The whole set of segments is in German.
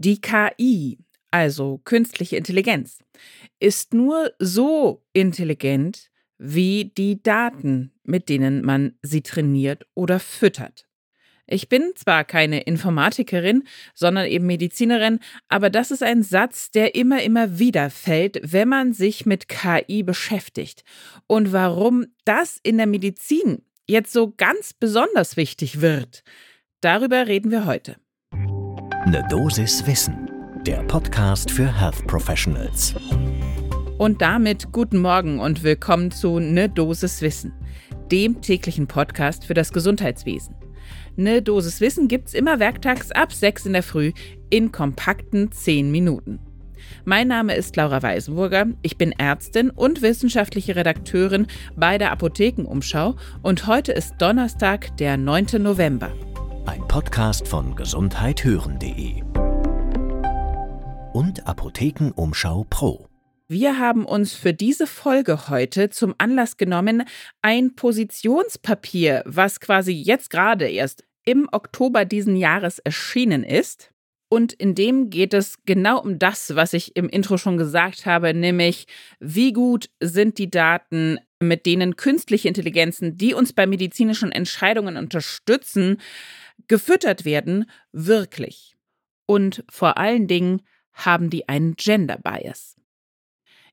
Die KI, also künstliche Intelligenz, ist nur so intelligent wie die Daten, mit denen man sie trainiert oder füttert. Ich bin zwar keine Informatikerin, sondern eben Medizinerin, aber das ist ein Satz, der immer, immer wieder fällt, wenn man sich mit KI beschäftigt. Und warum das in der Medizin jetzt so ganz besonders wichtig wird, darüber reden wir heute. Eine Dosis Wissen, der Podcast für Health Professionals. Und damit guten Morgen und willkommen zu Ne Dosis Wissen, dem täglichen Podcast für das Gesundheitswesen. Ne Dosis Wissen gibt's immer werktags ab 6 in der Früh in kompakten 10 Minuten. Mein Name ist Laura Weisenburger, ich bin Ärztin und wissenschaftliche Redakteurin bei der Apothekenumschau und heute ist Donnerstag, der 9. November. Ein Podcast von gesundheithören.de und Apothekenumschau Pro. Wir haben uns für diese Folge heute zum Anlass genommen, ein Positionspapier, was quasi jetzt gerade erst im Oktober diesen Jahres erschienen ist. Und in dem geht es genau um das, was ich im Intro schon gesagt habe, nämlich wie gut sind die Daten, mit denen künstliche Intelligenzen, die uns bei medizinischen Entscheidungen unterstützen, gefüttert werden, wirklich. Und vor allen Dingen haben die einen Gender Bias.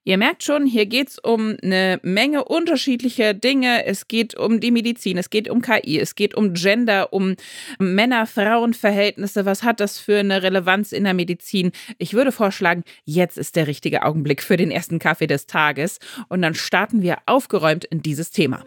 Ihr merkt schon, hier geht es um eine Menge unterschiedlicher Dinge. Es geht um die Medizin, es geht um KI, es geht um Gender, um Männer-Frauen-Verhältnisse. Was hat das für eine Relevanz in der Medizin? Ich würde vorschlagen, jetzt ist der richtige Augenblick für den ersten Kaffee des Tages. Und dann starten wir aufgeräumt in dieses Thema.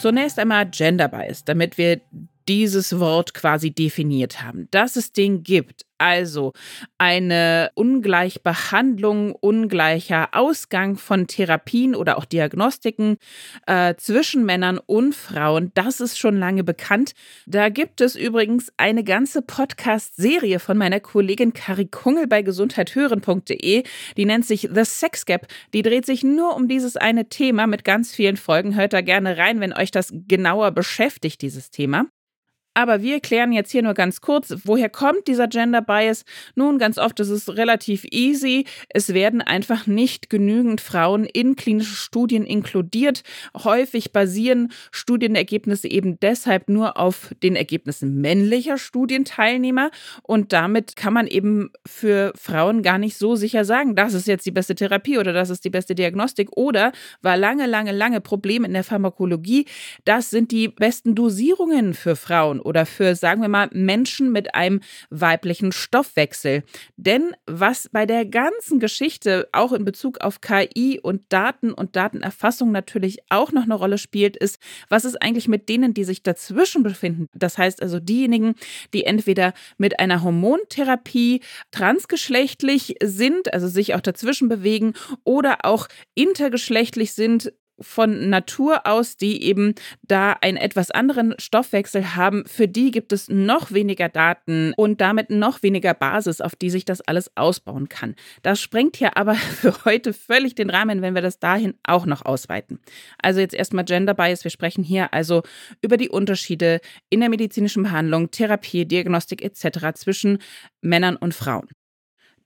Zunächst einmal Gender Bias, damit wir dieses Wort quasi definiert haben, dass es den gibt. Also eine Ungleichbehandlung, ungleicher Ausgang von Therapien oder auch Diagnostiken äh, zwischen Männern und Frauen, das ist schon lange bekannt. Da gibt es übrigens eine ganze Podcast-Serie von meiner Kollegin Kari Kungel bei gesundheithören.de, die nennt sich The Sex Gap. Die dreht sich nur um dieses eine Thema mit ganz vielen Folgen. Hört da gerne rein, wenn euch das genauer beschäftigt, dieses Thema. Aber wir klären jetzt hier nur ganz kurz, woher kommt dieser Gender Bias? Nun, ganz oft ist es relativ easy. Es werden einfach nicht genügend Frauen in klinische Studien inkludiert. Häufig basieren Studienergebnisse eben deshalb nur auf den Ergebnissen männlicher Studienteilnehmer. Und damit kann man eben für Frauen gar nicht so sicher sagen, das ist jetzt die beste Therapie oder das ist die beste Diagnostik oder war lange, lange, lange Problem in der Pharmakologie. Das sind die besten Dosierungen für Frauen oder für, sagen wir mal, Menschen mit einem weiblichen Stoffwechsel. Denn was bei der ganzen Geschichte auch in Bezug auf KI und Daten und Datenerfassung natürlich auch noch eine Rolle spielt, ist, was ist eigentlich mit denen, die sich dazwischen befinden? Das heißt also diejenigen, die entweder mit einer Hormontherapie transgeschlechtlich sind, also sich auch dazwischen bewegen, oder auch intergeschlechtlich sind, von Natur aus, die eben da einen etwas anderen Stoffwechsel haben, für die gibt es noch weniger Daten und damit noch weniger Basis, auf die sich das alles ausbauen kann. Das sprengt hier aber für heute völlig den Rahmen, wenn wir das dahin auch noch ausweiten. Also jetzt erstmal Gender Bias. Wir sprechen hier also über die Unterschiede in der medizinischen Behandlung, Therapie, Diagnostik etc. zwischen Männern und Frauen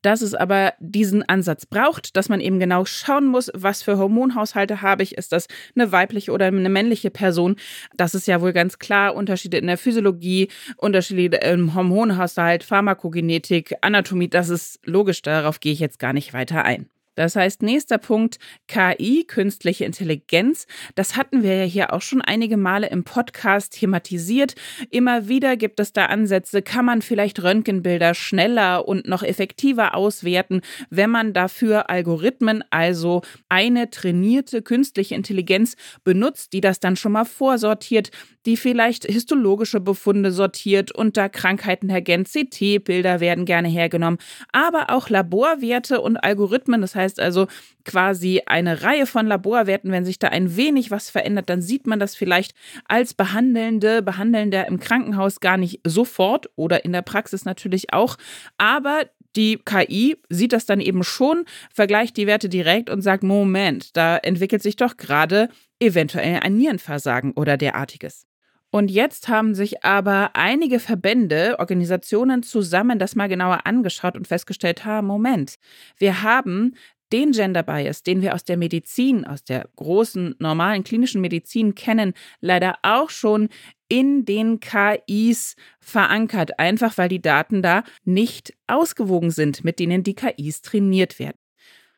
dass es aber diesen Ansatz braucht, dass man eben genau schauen muss, was für Hormonhaushalte habe ich, ist das eine weibliche oder eine männliche Person. Das ist ja wohl ganz klar, Unterschiede in der Physiologie, Unterschiede im Hormonhaushalt, Pharmakogenetik, Anatomie, das ist logisch, darauf gehe ich jetzt gar nicht weiter ein. Das heißt, nächster Punkt, KI, künstliche Intelligenz. Das hatten wir ja hier auch schon einige Male im Podcast thematisiert. Immer wieder gibt es da Ansätze, kann man vielleicht Röntgenbilder schneller und noch effektiver auswerten, wenn man dafür Algorithmen, also eine trainierte künstliche Intelligenz benutzt, die das dann schon mal vorsortiert, die vielleicht histologische Befunde sortiert und da Krankheiten ergänzt. CT-Bilder werden gerne hergenommen, aber auch Laborwerte und Algorithmen, das heißt, heißt also quasi eine Reihe von Laborwerten. Wenn sich da ein wenig was verändert, dann sieht man das vielleicht als Behandelnde, Behandelnder im Krankenhaus gar nicht sofort oder in der Praxis natürlich auch. Aber die KI sieht das dann eben schon, vergleicht die Werte direkt und sagt, Moment, da entwickelt sich doch gerade eventuell ein Nierenversagen oder derartiges. Und jetzt haben sich aber einige Verbände, Organisationen zusammen das mal genauer angeschaut und festgestellt, ha, Moment, wir haben den Gender Bias, den wir aus der Medizin, aus der großen normalen klinischen Medizin kennen, leider auch schon in den KIs verankert, einfach weil die Daten da nicht ausgewogen sind, mit denen die KIs trainiert werden.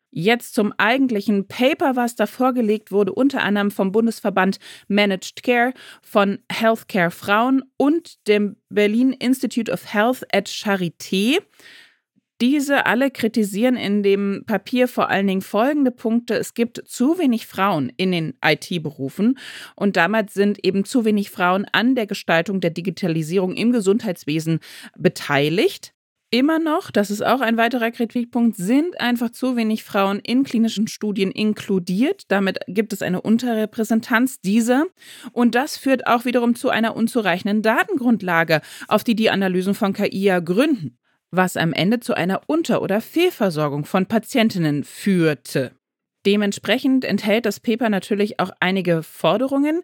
Jetzt zum eigentlichen Paper, was da vorgelegt wurde, unter anderem vom Bundesverband Managed Care, von Healthcare Frauen und dem Berlin Institute of Health at Charité. Diese alle kritisieren in dem Papier vor allen Dingen folgende Punkte. Es gibt zu wenig Frauen in den IT-Berufen und damit sind eben zu wenig Frauen an der Gestaltung der Digitalisierung im Gesundheitswesen beteiligt. Immer noch, das ist auch ein weiterer Kritikpunkt, sind einfach zu wenig Frauen in klinischen Studien inkludiert. Damit gibt es eine Unterrepräsentanz dieser. Und das führt auch wiederum zu einer unzureichenden Datengrundlage, auf die die Analysen von KI gründen, was am Ende zu einer Unter- oder Fehlversorgung von Patientinnen führte. Dementsprechend enthält das Paper natürlich auch einige Forderungen.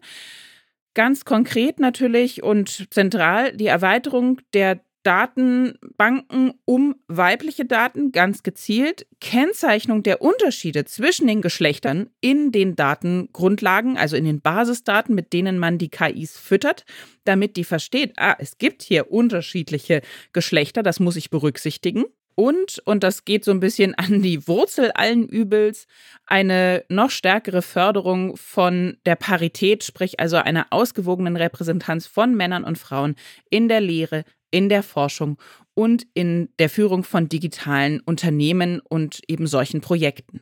Ganz konkret natürlich und zentral die Erweiterung der Datenbanken um weibliche Daten ganz gezielt, Kennzeichnung der Unterschiede zwischen den Geschlechtern in den Datengrundlagen, also in den Basisdaten, mit denen man die KIs füttert, damit die versteht, ah, es gibt hier unterschiedliche Geschlechter, das muss ich berücksichtigen. Und, und das geht so ein bisschen an die Wurzel allen Übels, eine noch stärkere Förderung von der Parität, sprich also einer ausgewogenen Repräsentanz von Männern und Frauen in der Lehre, in der Forschung und in der Führung von digitalen Unternehmen und eben solchen Projekten.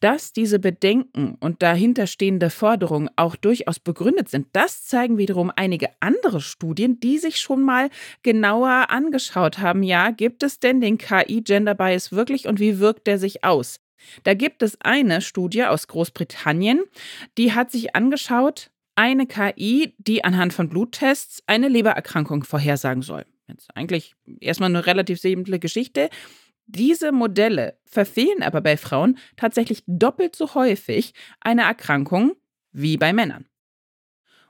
Dass diese Bedenken und dahinterstehende Forderungen auch durchaus begründet sind, das zeigen wiederum einige andere Studien, die sich schon mal genauer angeschaut haben. Ja, gibt es denn den KI-Gender Bias wirklich und wie wirkt der sich aus? Da gibt es eine Studie aus Großbritannien, die hat sich angeschaut, eine KI, die anhand von Bluttests eine Lebererkrankung vorhersagen soll. Jetzt eigentlich erstmal eine relativ simple Geschichte. Diese Modelle verfehlen aber bei Frauen tatsächlich doppelt so häufig eine Erkrankung wie bei Männern.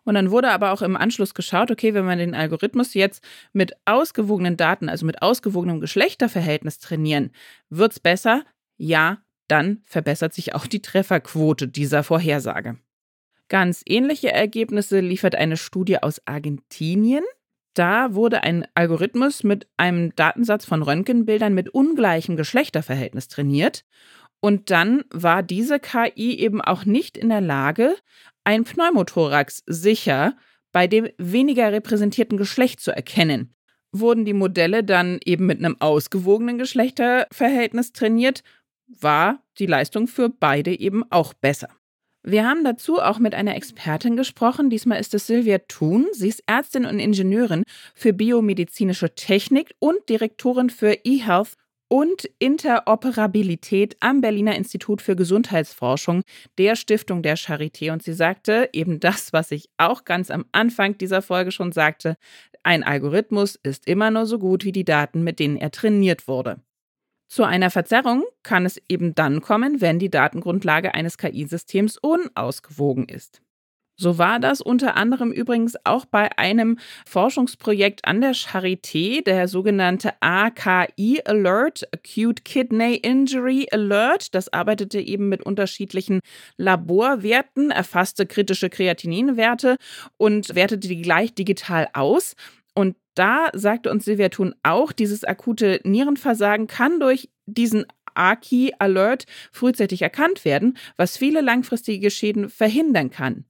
Und dann wurde aber auch im Anschluss geschaut, okay, wenn man den Algorithmus jetzt mit ausgewogenen Daten, also mit ausgewogenem Geschlechterverhältnis trainieren, wird es besser? Ja, dann verbessert sich auch die Trefferquote dieser Vorhersage. Ganz ähnliche Ergebnisse liefert eine Studie aus Argentinien. Da wurde ein Algorithmus mit einem Datensatz von Röntgenbildern mit ungleichem Geschlechterverhältnis trainiert. Und dann war diese KI eben auch nicht in der Lage, ein Pneumothorax sicher bei dem weniger repräsentierten Geschlecht zu erkennen. Wurden die Modelle dann eben mit einem ausgewogenen Geschlechterverhältnis trainiert, war die Leistung für beide eben auch besser. Wir haben dazu auch mit einer Expertin gesprochen. Diesmal ist es Sylvia Thun. Sie ist Ärztin und Ingenieurin für biomedizinische Technik und Direktorin für eHealth und Interoperabilität am Berliner Institut für Gesundheitsforschung der Stiftung der Charité. Und sie sagte eben das, was ich auch ganz am Anfang dieser Folge schon sagte. Ein Algorithmus ist immer nur so gut wie die Daten, mit denen er trainiert wurde. Zu einer Verzerrung kann es eben dann kommen, wenn die Datengrundlage eines KI-Systems unausgewogen ist. So war das unter anderem übrigens auch bei einem Forschungsprojekt an der Charité, der sogenannte AKI Alert, Acute Kidney Injury Alert. Das arbeitete eben mit unterschiedlichen Laborwerten, erfasste kritische Kreatininwerte und wertete die gleich digital aus. Und da sagte uns Silvia Thun auch, dieses akute Nierenversagen kann durch diesen AKI Alert frühzeitig erkannt werden, was viele langfristige Schäden verhindern kann.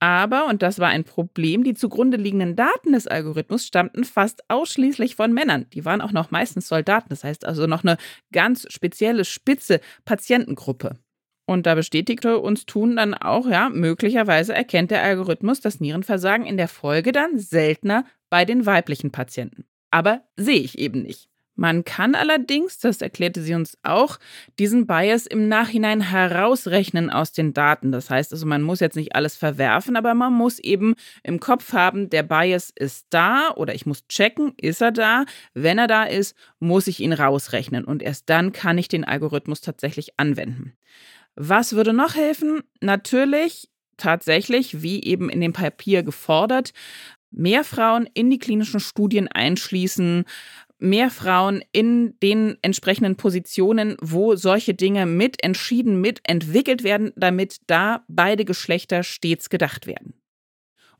Aber, und das war ein Problem, die zugrunde liegenden Daten des Algorithmus stammten fast ausschließlich von Männern. Die waren auch noch meistens Soldaten, das heißt also noch eine ganz spezielle, spitze Patientengruppe. Und da bestätigte uns Thun dann auch, ja, möglicherweise erkennt der Algorithmus das Nierenversagen in der Folge dann seltener bei den weiblichen Patienten. Aber sehe ich eben nicht. Man kann allerdings, das erklärte sie uns auch, diesen Bias im Nachhinein herausrechnen aus den Daten. Das heißt also, man muss jetzt nicht alles verwerfen, aber man muss eben im Kopf haben, der Bias ist da oder ich muss checken, ist er da? Wenn er da ist, muss ich ihn rausrechnen und erst dann kann ich den Algorithmus tatsächlich anwenden. Was würde noch helfen? Natürlich tatsächlich, wie eben in dem Papier gefordert, mehr Frauen in die klinischen Studien einschließen, mehr Frauen in den entsprechenden Positionen, wo solche Dinge mit entschieden, mit entwickelt werden, damit da beide Geschlechter stets gedacht werden.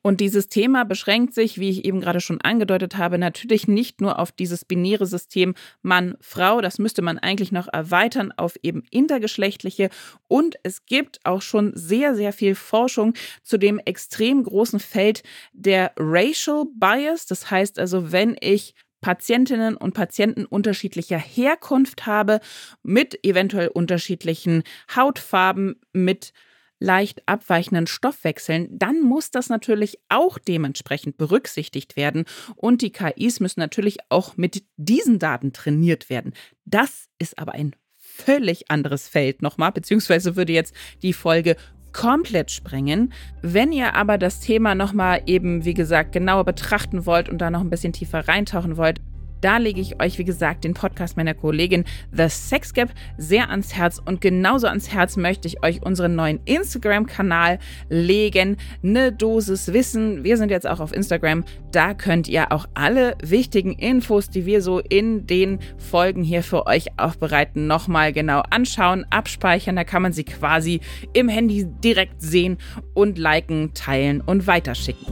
Und dieses Thema beschränkt sich, wie ich eben gerade schon angedeutet habe, natürlich nicht nur auf dieses binäre System Mann-Frau. Das müsste man eigentlich noch erweitern auf eben intergeschlechtliche. Und es gibt auch schon sehr, sehr viel Forschung zu dem extrem großen Feld der Racial Bias. Das heißt also, wenn ich Patientinnen und Patienten unterschiedlicher Herkunft habe, mit eventuell unterschiedlichen Hautfarben, mit leicht abweichenden Stoffwechseln, dann muss das natürlich auch dementsprechend berücksichtigt werden. Und die KIs müssen natürlich auch mit diesen Daten trainiert werden. Das ist aber ein völlig anderes Feld nochmal, beziehungsweise würde jetzt die Folge komplett sprengen. Wenn ihr aber das Thema nochmal eben, wie gesagt, genauer betrachten wollt und da noch ein bisschen tiefer reintauchen wollt, da lege ich euch, wie gesagt, den Podcast meiner Kollegin The Sex Gap sehr ans Herz und genauso ans Herz möchte ich euch unseren neuen Instagram-Kanal legen. Eine Dosis Wissen. Wir sind jetzt auch auf Instagram. Da könnt ihr auch alle wichtigen Infos, die wir so in den Folgen hier für euch aufbereiten, nochmal genau anschauen, abspeichern. Da kann man sie quasi im Handy direkt sehen und liken, teilen und weiterschicken.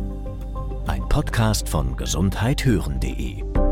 Ein Podcast von gesundheithören.de